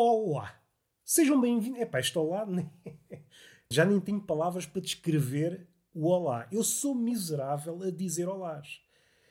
Olá! Sejam bem-vindos. Epá, este olá. né? Já nem tenho palavras para descrever o olá. Eu sou miserável a dizer olás.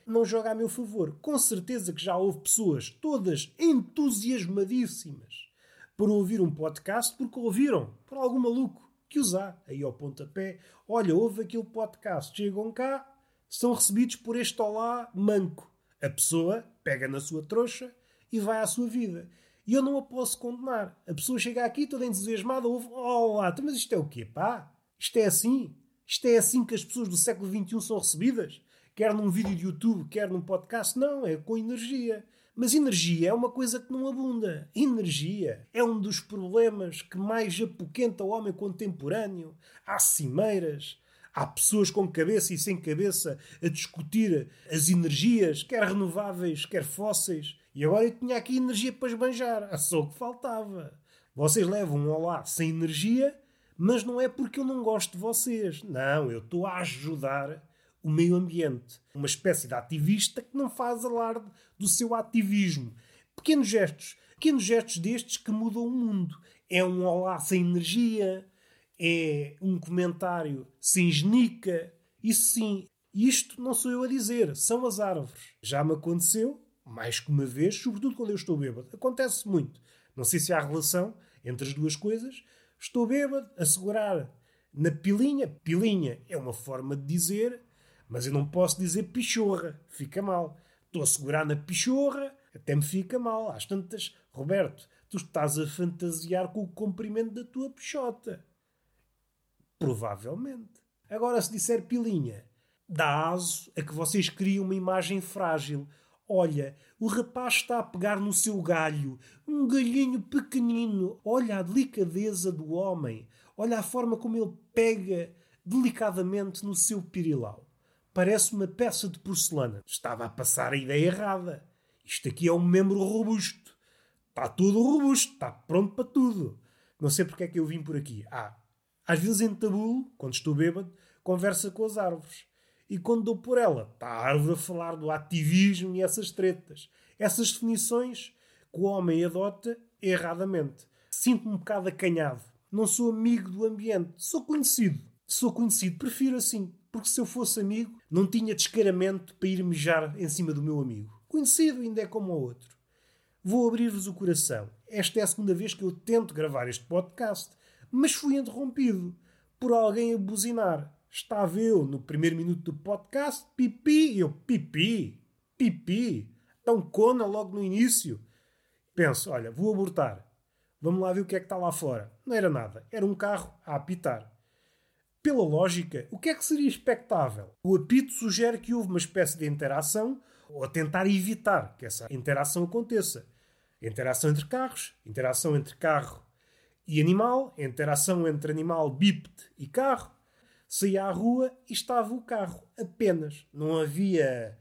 Não joga a meu favor. Com certeza que já houve pessoas, todas entusiasmadíssimas, por ouvir um podcast porque ouviram, por algum maluco que usar aí ao pontapé. Olha, houve aquele podcast, chegam cá, são recebidos por este olá manco. A pessoa pega na sua trouxa e vai à sua vida. E eu não a posso condenar. A pessoa chega aqui toda entusiasmada, ouve, olá, então, mas isto é o quê, pá? Isto é assim? Isto é assim que as pessoas do século XXI são recebidas? Quer num vídeo de YouTube, quer num podcast? Não, é com energia. Mas energia é uma coisa que não abunda. Energia é um dos problemas que mais apoquenta o homem contemporâneo. Há cimeiras, há pessoas com cabeça e sem cabeça a discutir as energias, quer renováveis, quer fósseis. E agora eu tinha aqui energia para esbanjar. Ah, só que faltava. Vocês levam um olá sem energia, mas não é porque eu não gosto de vocês. Não, eu estou a ajudar o meio ambiente. Uma espécie de ativista que não faz alarde do seu ativismo. Pequenos gestos. Pequenos gestos destes que mudam o mundo. É um olá sem energia, é um comentário sem genica. Isso sim. Isto não sou eu a dizer, são as árvores. Já me aconteceu, mais que uma vez, sobretudo quando eu estou bêbado. Acontece muito. Não sei se há relação entre as duas coisas. Estou bêbado, a segurar na pilinha. Pilinha é uma forma de dizer mas eu não posso dizer pichorra, fica mal. Estou a segurar na pichorra, até me fica mal. Às tantas, Roberto, tu estás a fantasiar com o comprimento da tua pichota. Provavelmente. Agora, se disser pilinha, dá aso a que vocês criem uma imagem frágil. Olha, o rapaz está a pegar no seu galho, um galhinho pequenino. Olha a delicadeza do homem. Olha a forma como ele pega delicadamente no seu pirilau. Parece uma peça de porcelana. Estava a passar a ideia errada. Isto aqui é um membro robusto. Está tudo robusto, está pronto para tudo. Não sei porque é que eu vim por aqui. Ah, às vezes entabulo, quando estou bêbado, conversa com as árvores. E quando dou por ela, está a falar do ativismo e essas tretas. Essas definições que o homem adota erradamente. Sinto-me um bocado acanhado. Não sou amigo do ambiente. Sou conhecido. Sou conhecido. Prefiro assim porque se eu fosse amigo, não tinha descaramento para ir mejar em cima do meu amigo. Conhecido ainda é como o outro. Vou abrir-vos o coração. Esta é a segunda vez que eu tento gravar este podcast, mas fui interrompido por alguém a buzinar. Estava eu no primeiro minuto do podcast, pipi, eu, pipi, pipi, tão cona logo no início. Penso, olha, vou abortar. Vamos lá ver o que é que está lá fora. Não era nada, era um carro a apitar. Pela lógica, o que é que seria expectável? O apito sugere que houve uma espécie de interação ou a tentar evitar que essa interação aconteça. Interação entre carros, interação entre carro e animal, interação entre animal bípede e carro. Saía à rua e estava o carro apenas. Não havia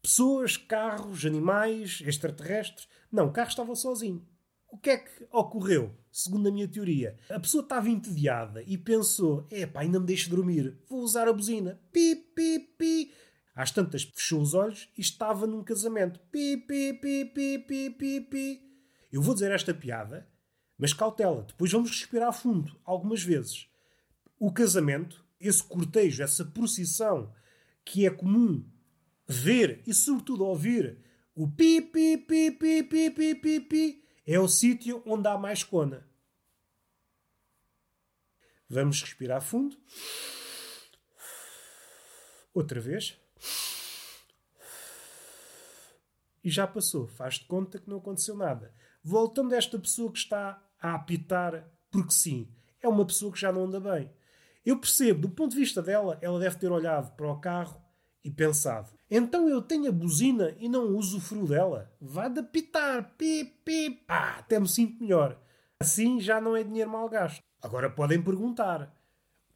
pessoas, carros, animais, extraterrestres. Não, o carro estava sozinho. O que é que ocorreu? Segundo a minha teoria, a pessoa estava entediada e pensou: epá, ainda me deixe dormir, vou usar a buzina. Pi, pi, pi. Às tantas fechou os olhos e estava num casamento. Pi, pi, pi, pi, pi, pi, pi. Eu vou dizer esta piada, mas cautela, depois vamos respirar fundo, algumas vezes. O casamento, esse cortejo, essa procissão que é comum ver e sobretudo ouvir o pi, pi, pi, pi, pi, pi, pi, pi é o sítio onde há mais cona. Vamos respirar fundo. Outra vez. E já passou. Faz de conta que não aconteceu nada. Voltando a esta pessoa que está a apitar porque sim. É uma pessoa que já não anda bem. Eu percebo, do ponto de vista dela, ela deve ter olhado para o carro e pensado: então eu tenho a buzina e não usufruo dela? Vá de apitar, pip, pip, ah, até me sinto melhor. Assim já não é dinheiro mal gasto. Agora podem perguntar: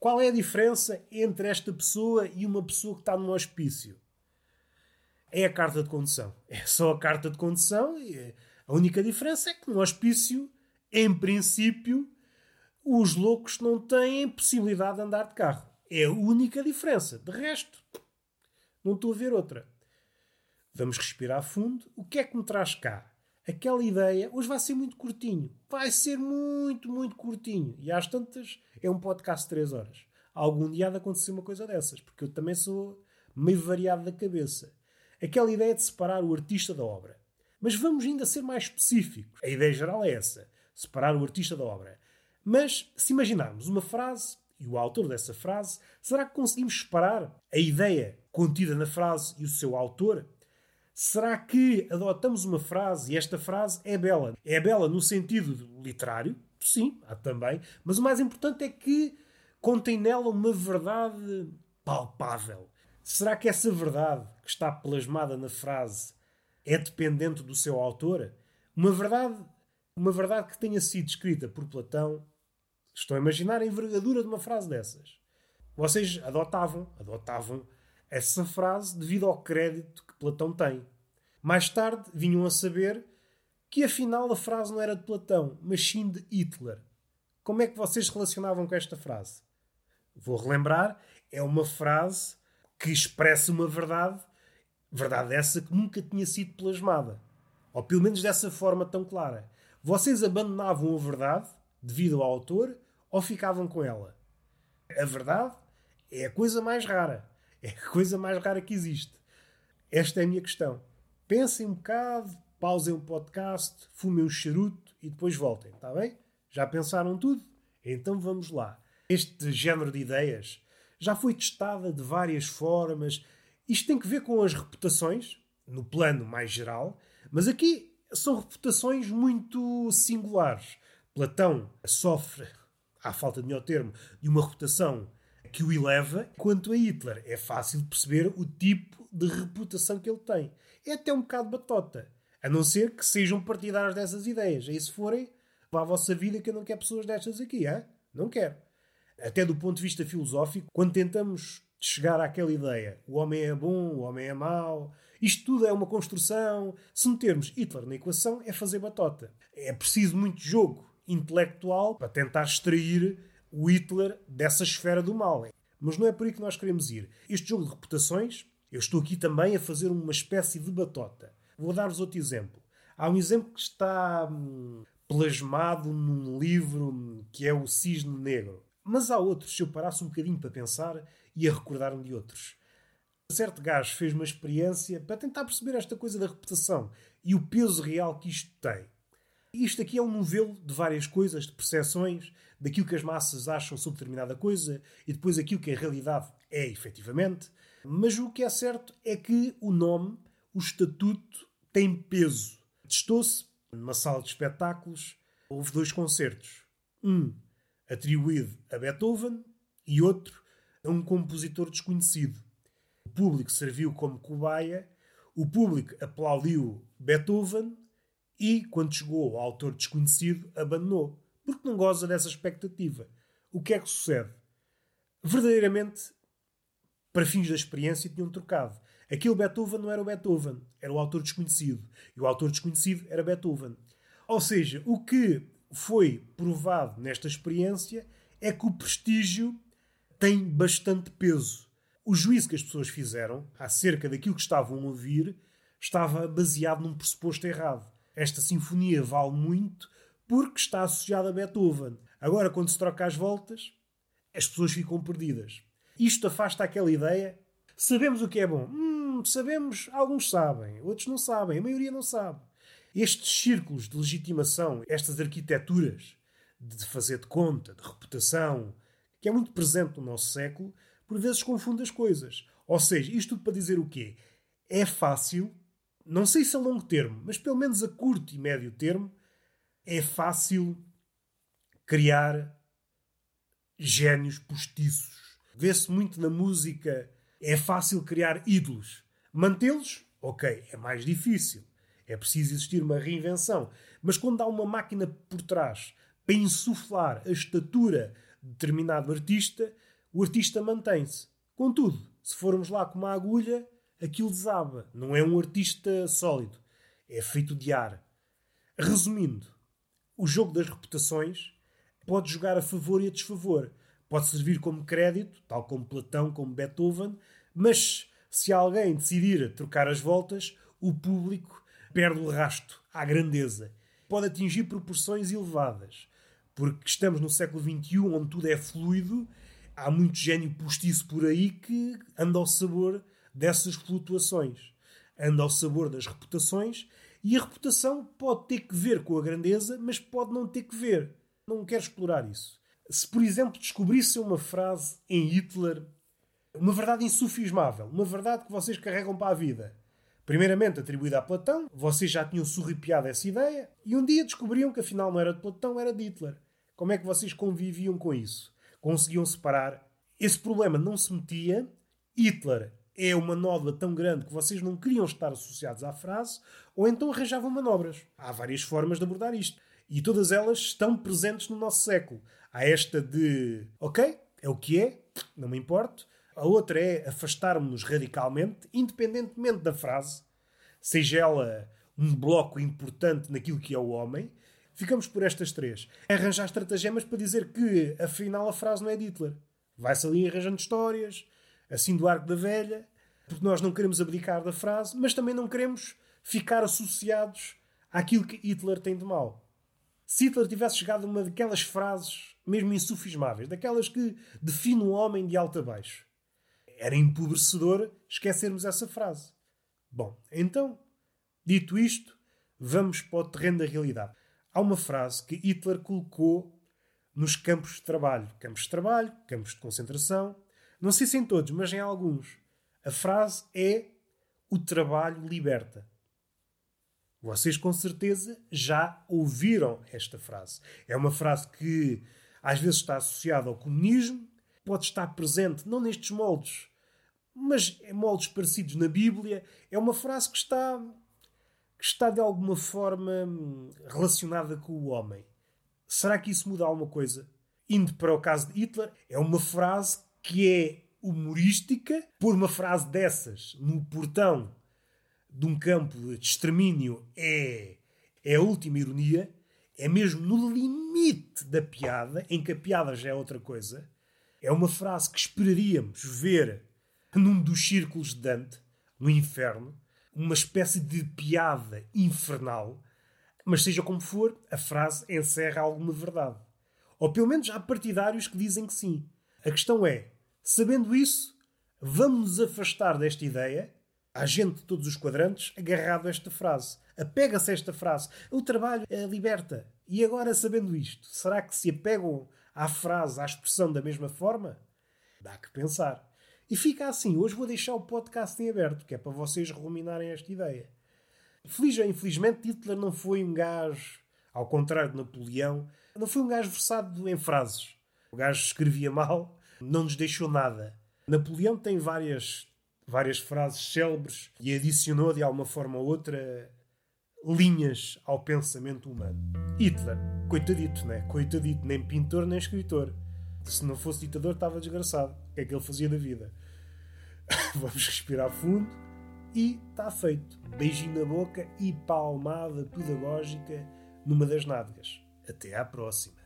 qual é a diferença entre esta pessoa e uma pessoa que está num hospício? É a carta de condução. É só a carta de condução a única diferença é que no hospício, em princípio, os loucos não têm possibilidade de andar de carro. É a única diferença. De resto, não estou a ver outra. Vamos respirar fundo. O que é que me traz cá? aquela ideia hoje vai ser muito curtinho. Vai ser muito, muito curtinho. E às tantas é um podcast de 3 horas. Algum dia há de acontecer uma coisa dessas, porque eu também sou meio variado da cabeça. Aquela ideia de separar o artista da obra. Mas vamos ainda ser mais específicos. A ideia geral é essa: separar o artista da obra. Mas se imaginarmos uma frase e o autor dessa frase, será que conseguimos separar a ideia contida na frase e o seu autor? Será que adotamos uma frase e esta frase é bela? É bela no sentido literário? Sim, há também. Mas o mais importante é que contém nela uma verdade palpável. Será que essa verdade que está plasmada na frase é dependente do seu autor? Uma verdade, uma verdade que tenha sido escrita por Platão. Estou a imaginar a envergadura de uma frase dessas. Vocês adotavam, adotavam essa frase devido ao crédito que Platão tem. Mais tarde vinham a saber que afinal a frase não era de Platão, mas sim de Hitler. Como é que vocês relacionavam com esta frase? Vou relembrar, é uma frase que expressa uma verdade, verdade essa que nunca tinha sido plasmada. Ou pelo menos dessa forma tão clara. Vocês abandonavam a verdade devido ao autor ou ficavam com ela? A verdade é a coisa mais rara. É a coisa mais rara que existe. Esta é a minha questão. Pensem um bocado, pausem o podcast, fumem um charuto e depois voltem, está bem? Já pensaram tudo? Então vamos lá. Este género de ideias já foi testada de várias formas. Isto tem que ver com as reputações, no plano mais geral, mas aqui são reputações muito singulares. Platão sofre, à falta de melhor termo, de uma reputação que o eleva. Quanto a Hitler, é fácil perceber o tipo de reputação que ele tem. É até um bocado batota. A não ser que sejam partidários dessas ideias. E se forem, vá à vossa vida que eu não quero pessoas destas aqui, hein? Não quero. Até do ponto de vista filosófico, quando tentamos chegar àquela ideia, o homem é bom, o homem é mau, isto tudo é uma construção. Se metermos Hitler na equação, é fazer batota. É preciso muito jogo intelectual para tentar extrair o Hitler dessa esfera do mal. Mas não é por aí que nós queremos ir. Este jogo de reputações, eu estou aqui também a fazer uma espécie de batota. Vou dar-vos outro exemplo. Há um exemplo que está hum, plasmado num livro hum, que é O Cisne Negro. Mas há outros, se eu parasse um bocadinho para pensar, ia recordar-me de outros. Certo gajo fez uma experiência para tentar perceber esta coisa da reputação e o peso real que isto tem. Isto aqui é um novelo de várias coisas, de percepções, daquilo que as massas acham sobre determinada coisa e depois aquilo que a realidade é efetivamente. Mas o que é certo é que o nome, o estatuto, tem peso. Testou-se numa sala de espetáculos, houve dois concertos. Um atribuído a Beethoven e outro a um compositor desconhecido. O público serviu como cobaia, o público aplaudiu Beethoven e, quando chegou ao autor desconhecido, abandonou, porque não goza dessa expectativa. O que é que sucede? Verdadeiramente, para fins da experiência, tinham trocado. Aquele Beethoven não era o Beethoven, era o autor desconhecido. E o autor desconhecido era Beethoven. Ou seja, o que foi provado nesta experiência é que o prestígio tem bastante peso. O juízo que as pessoas fizeram acerca daquilo que estavam a ouvir estava baseado num pressuposto errado. Esta sinfonia vale muito porque está associada a Beethoven. Agora, quando se troca as voltas, as pessoas ficam perdidas. Isto afasta aquela ideia. Sabemos o que é bom. Hum, sabemos, alguns sabem, outros não sabem, a maioria não sabe. Estes círculos de legitimação, estas arquiteturas de fazer de conta, de reputação, que é muito presente no nosso século, por vezes confunde as coisas. Ou seja, isto tudo para dizer o quê? É fácil não sei se a longo termo, mas pelo menos a curto e médio termo, é fácil criar génios postiços. Vê-se muito na música, é fácil criar ídolos. Mantê-los, ok, é mais difícil. É preciso existir uma reinvenção. Mas quando há uma máquina por trás para insuflar a estatura de determinado artista, o artista mantém-se. Contudo, se formos lá com uma agulha, aquilo desaba. Não é um artista sólido. É feito de ar. Resumindo, o jogo das reputações pode jogar a favor e a desfavor. Pode servir como crédito, tal como Platão, como Beethoven, mas se alguém decidir trocar as voltas, o público perde o rasto à grandeza. Pode atingir proporções elevadas. Porque estamos no século XXI, onde tudo é fluido, há muito gênio postiço por aí que anda ao sabor dessas flutuações. Anda ao sabor das reputações e a reputação pode ter que ver com a grandeza, mas pode não ter que ver. Não quero explorar isso. Se, por exemplo, descobrisse uma frase em Hitler, uma verdade insufismável, uma verdade que vocês carregam para a vida, primeiramente atribuída a Platão, vocês já tinham surripiado essa ideia, e um dia descobriam que afinal não era de Platão, era de Hitler. Como é que vocês conviviam com isso? Conseguiam separar? Esse problema não se metia. Hitler é uma nódoa tão grande que vocês não queriam estar associados à frase, ou então arranjavam manobras. Há várias formas de abordar isto. E todas elas estão presentes no nosso século. Há esta de, ok, é o que é, não me importo. A outra é afastarmos-nos radicalmente, independentemente da frase, seja ela um bloco importante naquilo que é o homem. Ficamos por estas três. Arranjar estratagemas para dizer que, afinal, a frase não é de Hitler. Vai-se ali arranjando histórias, assim do arco da velha, porque nós não queremos abdicar da frase, mas também não queremos ficar associados àquilo que Hitler tem de mal. Se Hitler tivesse chegado a uma daquelas frases mesmo insufismáveis, daquelas que definem um homem de alto a baixo, era empobrecedor esquecermos essa frase. Bom, então, dito isto, vamos para o terreno da realidade. Há uma frase que Hitler colocou nos campos de trabalho. Campos de trabalho, campos de concentração. Não sei se em todos, mas em alguns. A frase é: O trabalho liberta. Vocês com certeza já ouviram esta frase. É uma frase que às vezes está associada ao comunismo, pode estar presente, não nestes moldes, mas em moldes parecidos na Bíblia. É uma frase que está, que está de alguma forma relacionada com o homem. Será que isso muda alguma coisa? Indo para o caso de Hitler, é uma frase que é humorística, por uma frase dessas no portão de um campo de extermínio é, é a última ironia, é mesmo no limite da piada, em que a piada já é outra coisa. É uma frase que esperaríamos ver num dos círculos de Dante, no inferno, uma espécie de piada infernal, mas seja como for, a frase encerra alguma verdade. Ou pelo menos há partidários que dizem que sim. A questão é, sabendo isso, vamos nos afastar desta ideia Há gente de todos os quadrantes agarrado a esta frase. Apega-se a esta frase. O trabalho é liberta. E agora, sabendo isto, será que se apegam à frase, à expressão da mesma forma? Dá que pensar. E fica assim. Hoje vou deixar o podcast em aberto, que é para vocês ruminarem esta ideia. Feliz ou infelizmente, Hitler não foi um gajo, ao contrário de Napoleão, não foi um gajo versado em frases. O gajo escrevia mal, não nos deixou nada. Napoleão tem várias várias frases célebres e adicionou de alguma forma ou outra linhas ao pensamento humano. Hitler, coitadito, né? Coitadito, nem pintor nem escritor. Se não fosse ditador, estava desgraçado. O que é que ele fazia da vida? Vamos respirar fundo e está feito. Beijinho na boca e palmada pedagógica numa das nádegas. Até à próxima.